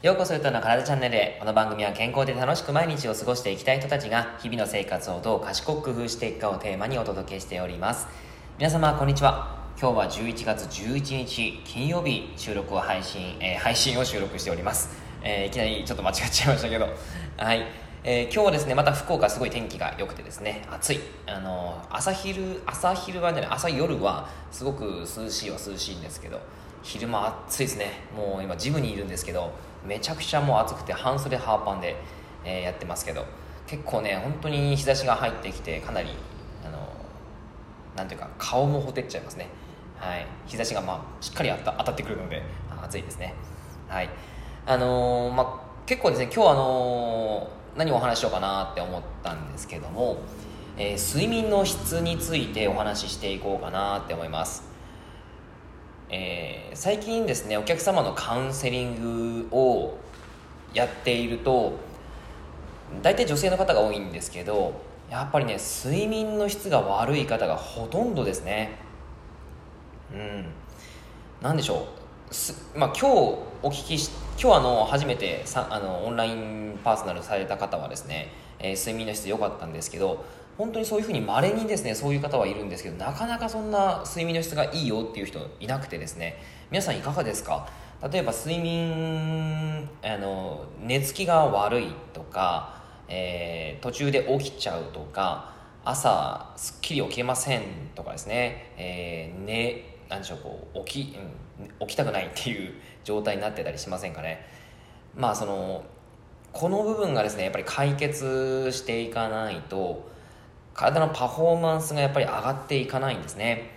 ようこそゆとの体チャンネルへ。この番組は健康で楽しく毎日を過ごしていきたい人たちが日々の生活をどう賢く工夫していくかをテーマにお届けしております。皆様、こんにちは。今日は11月11日金曜日収録を配信、えー、配信を収録しております。えー、いきなりちょっと間違っちゃいましたけど。はい。えー、今日はですね、また福岡すごい天気が良くてですね、暑い。あの朝昼、朝昼はね、朝夜はすごく涼しいは涼しいんですけど、昼間暑いですね。もう今ジムにいるんですけど、めちゃくちゃもう暑くて半袖ハーパンで、えー、やってますけど結構ね本当に日差しが入ってきてかなりあのなんていうか顔もほてっちゃいますね。はい。日差しがまあしっかり当たってくるので暑いですね。はい。あのー、まあ結構ですね今日あのー、何をお話ししようかなって思ったんですけども、えー、睡眠の質についてお話ししていこうかなって思います。えー、最近ですねお客様のカウンセリングをやっていると大体女性の方が多いんですけどやっぱりね睡眠の質が悪い方がほとんどですね。うん。何でしょう、まあ、今日お聞きし今日あの初めてさあのオンラインパーソナルされた方はですね、えー、睡眠の質良かったんですけど本当にそういうふうに稀にですねそういう方はいるんですけどなかなかそんな睡眠の質がいいよっていう人いなくてですね皆さんいかがですか？例えば睡眠あの寝つきが悪いとか、えー、途中で起きちゃうとか朝すっきり起きませんとかですね、えー、ね何でしょうこう起き、うん、起きたくないっていう 状態になってたりしませんかね？まあそのこの部分がですねやっぱり解決していかないと体のパフォーマンスがやっぱり上がっていかないんですね。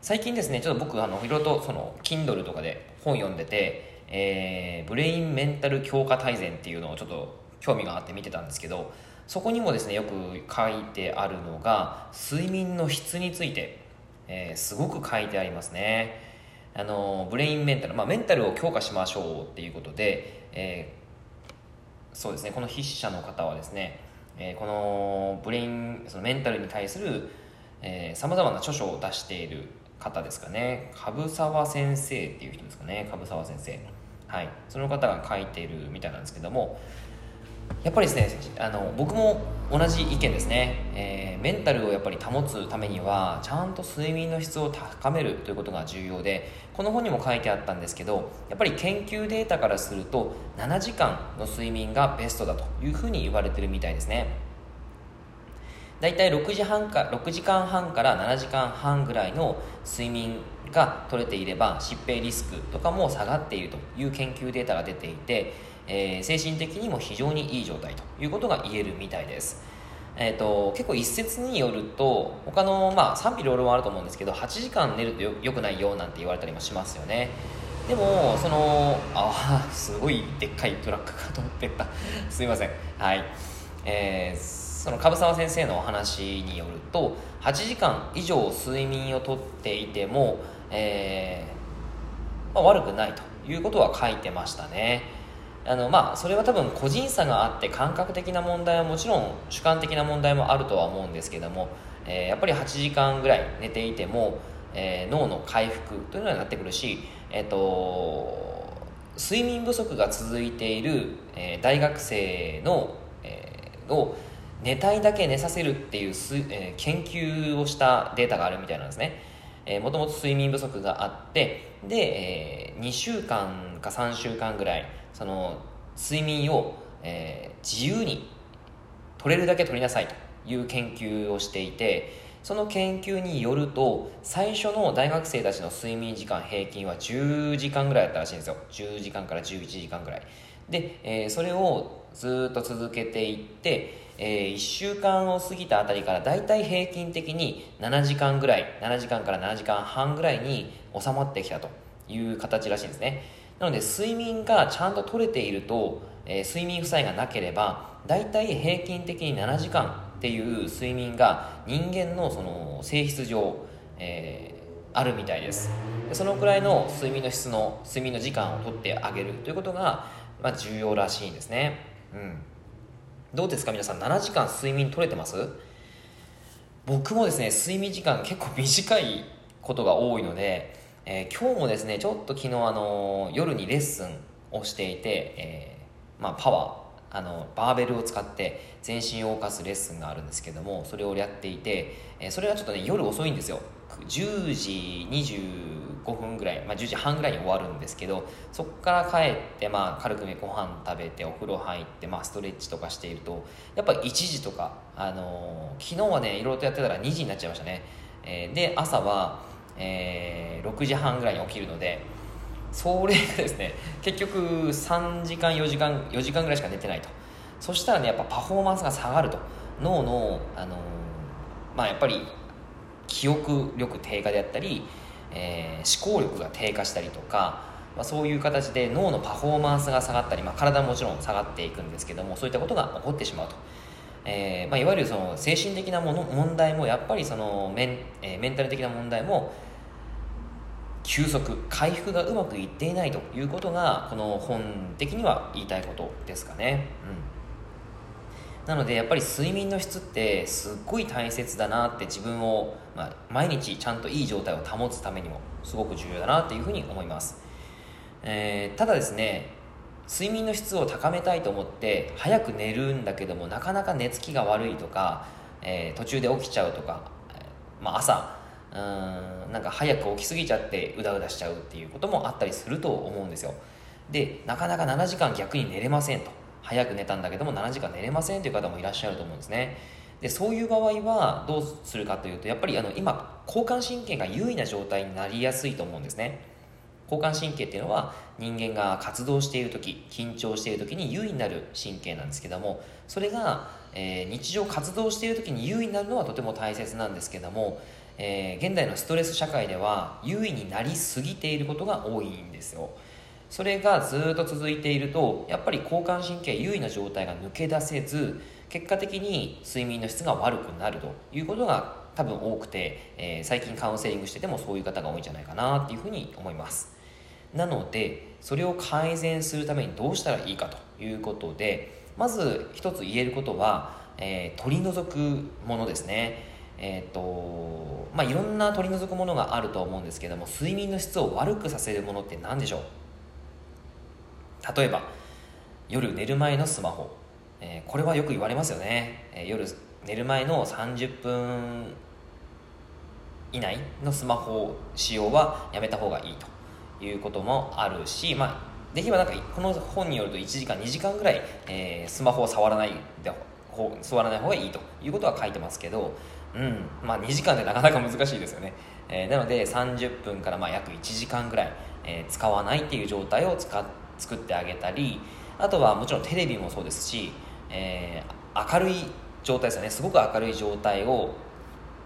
最近ですねちょっと僕あのいろいろとその Kindle とかで本読んでて、えー、ブレインメンタル強化大全っていうのをちょっと興味があって見てたんですけどそこにもですねよく書いてあるのが睡眠の質について、えー、すごく書いてありますね。あのブレインメンタル、まあ、メンタルを強化しましょうっていうことで、えー、そうですねこの筆者の方はですねえー、このブレインそのメンタルに対するさまざまな著書を出している方ですかね。株沢先生っていう人ですかね。株沢先生はい。その方が書いているみたいなんですけどもやっぱりですねあの僕も同じ意見ですね、えー、メンタルをやっぱり保つためにはちゃんと睡眠の質を高めるということが重要でこの本にも書いてあったんですけどやっぱり研究データからすると7時間の睡眠がベストだというふうに言われてるみたいですね。だいたい6時半か6時間半から7時間半ぐらいの睡眠が取れていれば疾病リスクとかも下がっているという研究データが出ていてえー、精神的にも非常にいい状態ということが言えるみたいです。えーと、結構一説によると他の、まあ、賛否両論あると思うんですけど8時間寝るとよよくないよなんて言われたりもしますよね。でもそのああすごいでっかいトラックかと思ってた。すいません。はい。えー、その樺沢先生のお話によると8時間以上睡眠をとっていても、えーまあ、悪くないということは書いてましたね。あのまあそれは多分個人差があって感覚的な問題はもちろん主観的な問題もあるとは思うんですけども、えー、やっぱり8時間ぐらい寝ていても、えー、脳の回復というのになってくるし、えーと、睡眠不足が続いている、えー、大学生の、えー、を寝たいだけ寝させるっていうす、えー、研究をしたデータがあるみたいなんですね。えー、もともと睡眠不足があってで、えー、2週間か3週間ぐらいその睡眠を、えー、自由に取れるだけ取りなさいという研究をしていてその研究によると最初の大学生たちの睡眠時間平均は10時間ぐらいだったらしいんですよ。10時間から11時間ぐらい。で、えー、それをずっと続けていって、えー、1週間を過ぎたあたりからだいたい平均的に7時間ぐらい7時間から7時間半ぐらいに収まってきたという形らしいんですね。なので睡眠がちゃんと取れていると、えー、睡眠負債がなければ大体平均的に7時間っていう睡眠が人間のその性質上、えー、あるみたいです。そのくらいの睡眠の質の睡眠の時間を取ってあげるということが、まあ、重要らしいんですね。うん。どうですか皆さん7時間睡眠取れてます？僕もですね睡眠時間結構短いことが多いのでえー、今日もですねちょっと昨日あの夜にレッスンをしていて、えー、まあ、パワーあのバーベルを使って全身を動かすレッスンがあるんですけどもそれをやっていて、えそれはちょっとね夜遅いんですよ。10時25分ぐらい、まあ、10時半ぐらいに終わるんですけどそこから帰って、まあ、軽くねご飯食べてお風呂入って、まあ、ストレッチとかしているとやっぱ1時とか、あのー、昨日はねいろいろとやってたら2時になっちゃいましたね、えー、で朝は、えー、6時半ぐらいに起きるのでそれがですね結局3時間4時間4時間ぐらいしか寝てないとそしたらねやっぱパフォーマンスが下がると脳の、あのまあ、やっぱり記憶力低下であったり、えー、思考力が低下したりとか、まあ、そういう形で脳のパフォーマンスが下がったり、まあ、体ももちろん下がっていくんですけどもそういったことが起こってしまうと。えーまあ、いわゆるその精神的なもの問題もやっぱりそのメン,、えー、メンタル的な問題も休息回復がうまくいっていないということがこの本的には言いたいことですかね。うんなのでやっぱり睡眠の質ってすっごい大切だなって自分を、まあ、毎日ちゃんといい状態を保つためにもすごく重要だなっていうふうに思います、えー、ただですね睡眠の質を高めたいと思って早く寝るんだけどもなかなか寝つきが悪いとか、えー、途中で起きちゃうとか、まあ、朝うんなんか早く起きすぎちゃってうだうだしちゃうっていうこともあったりすると思うんですよ。でなかなか7時間逆に寝れませんと。早く寝たんだけども7時間寝れませんという方もいらっしゃると思うんですね。でそういう場合はどうするかというとやっぱりあの今交感神経が優位な状態になりやすいと思うんですね。交感神経っていうのは人間が活動している時緊張している時に優位になる神経なんですけどもそれが、えー、日常活動している時に優位になるのはとても大切なんですけども、えー、現代のストレス社会では優位になりすぎていることが多いんですよ。それがずっと続いているとやっぱり交感神経優位な状態が抜け出せず結果的に睡眠の質が悪くなるということが多分多くて、えー、最近カウンセリングしててもそういう方が多いんじゃないかなっていうふうに思います。なのでそれを改善するためにどうしたらいいかということでまず一つ言えることは、えー、取り除くものですね。えーとまあ、いろんな取り除くものがあると思うんですけども睡眠の質を悪くさせるものって何でしょう？例えば夜寝る前のスマホ、えー、これはよく言われますよね、えー、夜寝る前の30分以内のスマホ使用はやめた方がいいと。いうこともあるし、まあ、できればなんかこの本によると1時間2時間ぐらい、えー、スマホを触らないで触らない方がいいということは書いてますけど、うんまあ、2時間でなかなか難しいですよね、えー、なので30分からまあ約1時間ぐらい、えー、使わないっていう状態を使作ってあげたりあとはもちろんテレビもそうですし、えー、明るい状態ですよね。すごく明るい状態を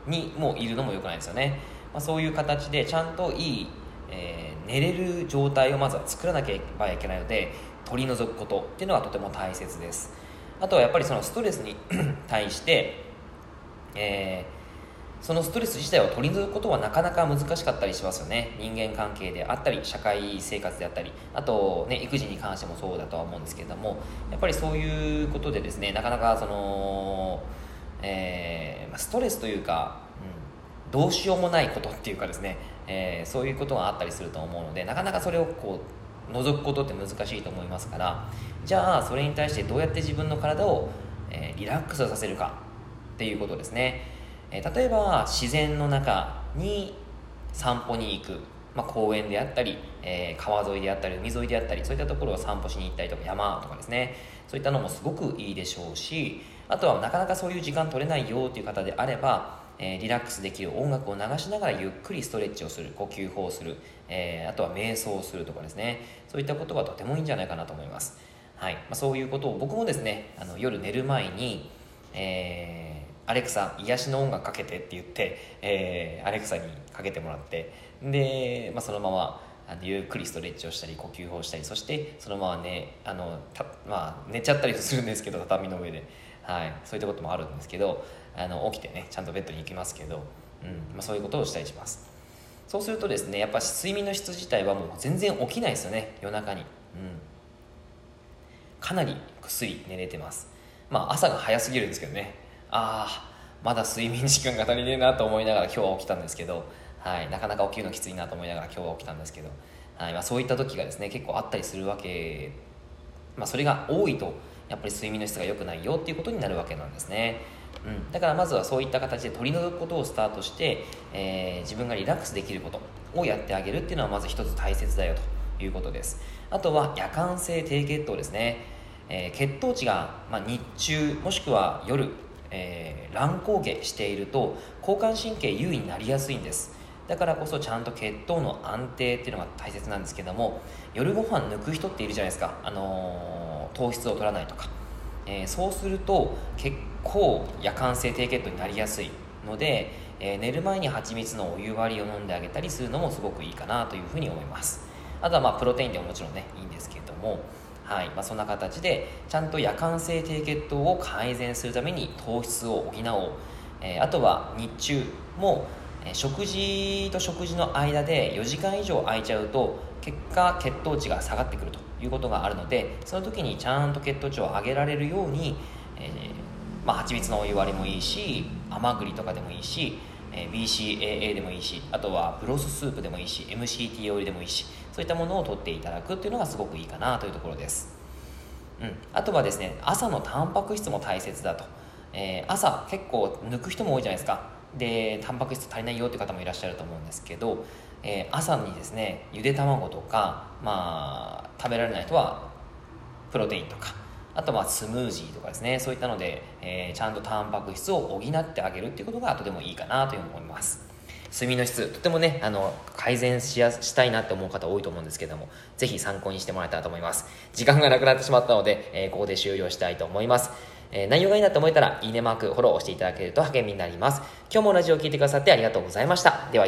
にもいるのもよくないですよね、まあ、そういう形でちゃんといい、えー、寝れる状態をまずは作らなければいけないので取り除くことっていうのがとても大切です。あとはやっぱりそのストレスに 対して、えーそのストレス自体を取り除くことはなかなか難しかったりしますよね。人間関係であったり社会生活であったりあと、ね、育児に関してもそうだとは思うんですけれどもやっぱりそういうことでですねなかなかその、えー、ストレスというか、うん、どうしようもないことっていうかですね、えー、そういうことがあったりすると思うのでなかなかそれをこう除くことって難しいと思いますからじゃあそれに対してどうやって自分の体を、えー、リラックスさせるかっていうことですね。え例えば自然の中に散歩に行く、まあ、公園であったり、え、川沿いであったり海沿いであったりそういったところを散歩しに行ったりとか山とかですね。そういったのもすごくいいでしょうしあとはなかなかそういう時間取れないよという方であれば、えー、リラックスできる音楽を流しながらゆっくりストレッチをする呼吸法をする、えー、あとは瞑想をするとかですね。そういったことはとてもいいんじゃないかなと思います、はい。まあ、そういうことを僕もですねあの夜寝る前に、えーアレクサ癒しの音楽かけてって言って、えー、アレクサにかけてもらってで、まあ、そのままあのゆっくりストレッチをしたり呼吸法をしたりそしてそのままねあのた、まあ、寝ちゃったりするんですけど畳の上で、はい、そういったこともあるんですけどあの起きてねちゃんとベッドに行きますけど、うん。まあ、そういうことをしたりします。そうするとですねやっぱ睡眠の質自体はもう全然起きないですよね。夜中に、うん、かなりぐっすり寝れてます。まあ朝が早すぎるんですけどね。ああまだ睡眠時間が足りねえなと思いながら今日は起きたんですけど、はい、なかなか起きるのきついなと思いながら今日は起きたんですけど、はい。まあ、そういった時がですね結構あったりするわけ、まあ、それが多いとやっぱり睡眠の質が良くないよっていうことになるわけなんですね、うん、だからまずはそういった形で取り除くことをスタートして、えー、自分がリラックスできることをやってあげるっていうのはまず一つ大切だよということです。あとは夜間性低血糖ですね、えー、血糖値が、まあ、日中もしくは夜、えー、乱高下していると交感神経優位になりやすいんです。だからこそちゃんと血糖の安定っていうのが大切なんですけども夜ご飯抜く人っているじゃないですか、あのー、糖質を取らないとか、えー、そうすると結構夜間性低血糖になりやすいので、えー、寝る前に蜂蜜のお湯割りを飲んであげたりするのもすごくいいかなというふうに思います。あとはまあプロテインでももちろんねいいんですけれども。はい。まあ、そんな形でちゃんと夜間性低血糖を改善するために糖質を補おう、えー、あとは日中も食事と食事の間で4時間以上空いちゃうと結果血糖値が下がってくるということがあるのでその時にちゃんと血糖値を上げられるように、えー、まあ、蜂蜜のお湯割りもいいし甘栗とかでもいいし、えー、BCAA でもいいしあとはブロススープでもいいし MCT オイルでもいいしそういったものを取っていただくっていうのがすごくいいかなというところです、うん、あとはですね朝のタンパク質も大切だと、えー、朝結構抜く人も多いじゃないですか。でタンパク質足りないよって方もいらっしゃると思うんですけど、えー、朝にですねゆで卵とか、まあ、食べられない人はプロテインとかあとはスムージーとかですねそういったので、えー、ちゃんとタンパク質を補ってあげるっていうことが後でもいいかなというふうに思います。睡眠の質とてもねあの改善しやしたいなって思う方多いと思うんですけどもぜひ参考にしてもらえたらと思います。時間がなくなってしまったので、えー、ここで終了したいと思います。えー、内容がいいなと思えたら、いいねマーク、フォローしていただけると励みになります。今日もラジオを聴いてくださってありがとうございました。では